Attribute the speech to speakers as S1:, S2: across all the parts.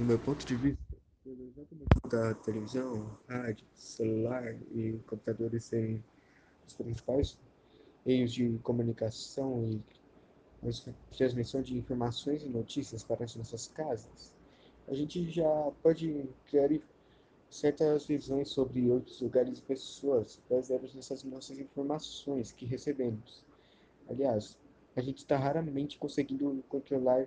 S1: no meu ponto de vista, da televisão, rádio, celular e computadores serem os principais meios de comunicação e transmissão de informações e notícias para as nossas casas, a gente já pode criar certas visões sobre outros lugares e pessoas baseadas nessas nossas informações que recebemos. Aliás, a gente está raramente conseguindo controlar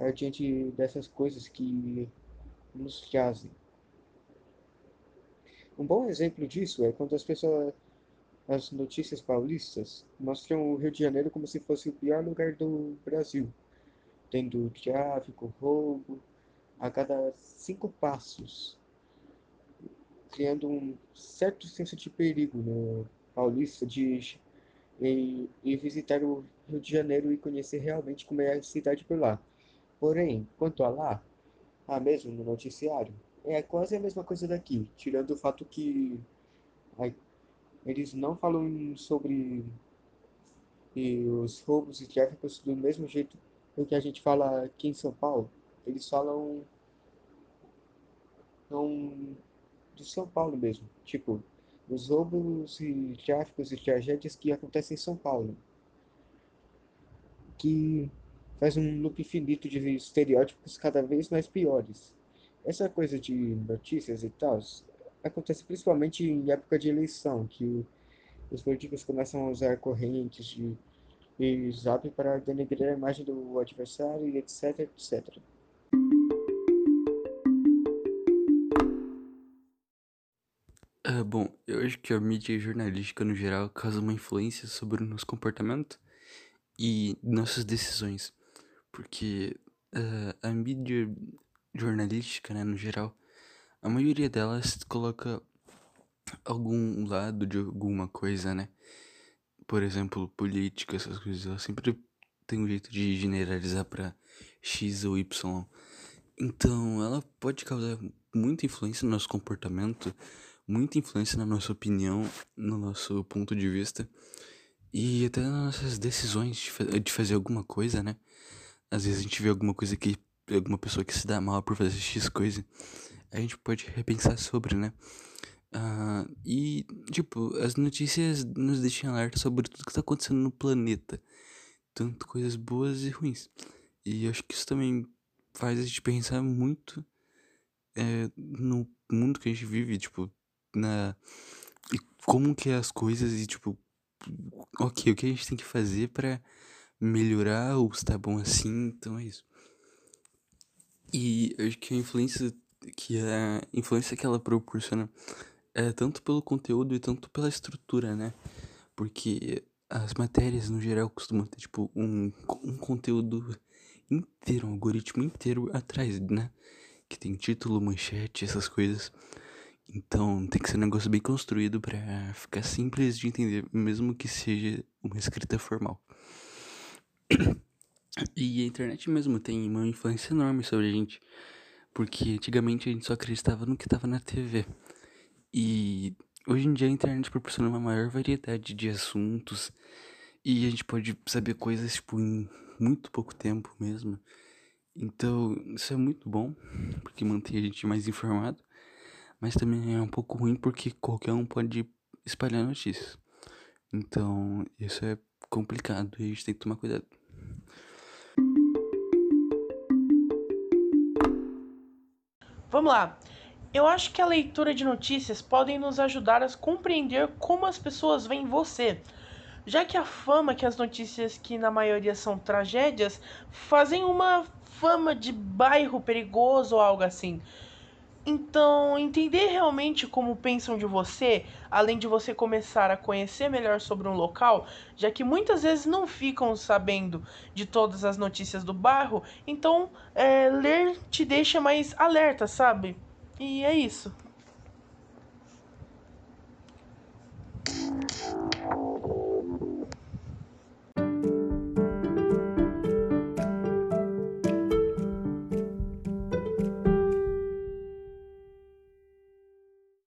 S1: uh, diante dessas coisas que nos jazem. Um bom exemplo disso é quando as pessoas, as notícias paulistas mostram o Rio de Janeiro como se fosse o pior lugar do Brasil, tendo tráfico, roubo a cada cinco passos criando um certo senso de perigo no paulista de e visitar o Rio de Janeiro e conhecer realmente como é a cidade por lá. Porém, quanto a lá, ah, mesmo no noticiário, é quase a mesma coisa daqui, tirando o fato que eles não falam sobre os roubos e tráficos do mesmo jeito que a gente fala aqui em São Paulo. Eles falam não de São Paulo mesmo. Tipo, os roubos e tráficos e tragédias que acontecem em São Paulo. Que faz um loop infinito de estereótipos cada vez mais piores. Essa coisa de notícias e tal acontece principalmente em época de eleição, que os políticos começam a usar correntes de zap para denegrir a imagem do adversário e etc, etc.
S2: Ah, bom, eu acho que a mídia jornalística no geral causa uma influência sobre o nosso comportamento e nossas decisões. Porque uh, a mídia jornalística, né, no geral, a maioria delas coloca algum lado de alguma coisa, né? Por exemplo, política, essas coisas, ela sempre tem um jeito de generalizar para X ou Y. Então, ela pode causar muita influência no nosso comportamento muita influência na nossa opinião, no nosso ponto de vista e até nas nossas decisões de, fa de fazer alguma coisa, né? Às vezes a gente vê alguma coisa que alguma pessoa que se dá mal por fazer X coisa, a gente pode repensar sobre, né? Uh, e, tipo, as notícias nos deixam alerta sobre tudo que tá acontecendo no planeta. Tanto coisas boas e ruins. E acho que isso também faz a gente pensar muito é, no mundo que a gente vive, tipo, na e como que é as coisas e tipo, ok, o que a gente tem que fazer para melhorar ou está bom assim, então é isso. E acho que a influência que a influência que ela proporciona é tanto pelo conteúdo e tanto pela estrutura, né? Porque as matérias no geral costumam ter tipo um, um conteúdo inteiro, um algoritmo inteiro atrás, né? Que tem título, manchete, essas coisas. Então tem que ser um negócio bem construído para ficar simples de entender, mesmo que seja uma escrita formal. E a internet mesmo tem uma influência enorme sobre a gente, porque antigamente a gente só acreditava no que estava na TV. E hoje em dia a internet proporciona uma maior variedade de assuntos e a gente pode saber coisas tipo em muito pouco tempo mesmo. Então, isso é muito bom, porque mantém a gente mais informado mas também é um pouco ruim porque qualquer um pode espalhar notícias. Então, isso é complicado e a gente tem que tomar cuidado.
S3: Vamos lá. Eu acho que a leitura de notícias podem nos ajudar a compreender como as pessoas veem você, já que a fama que as notícias, que na maioria são tragédias, fazem uma fama de bairro perigoso ou algo assim. Então, entender realmente como pensam de você, além de você começar a conhecer melhor sobre um local, já que muitas vezes não ficam sabendo de todas as notícias do bairro, então é, ler te deixa mais alerta, sabe? E é isso.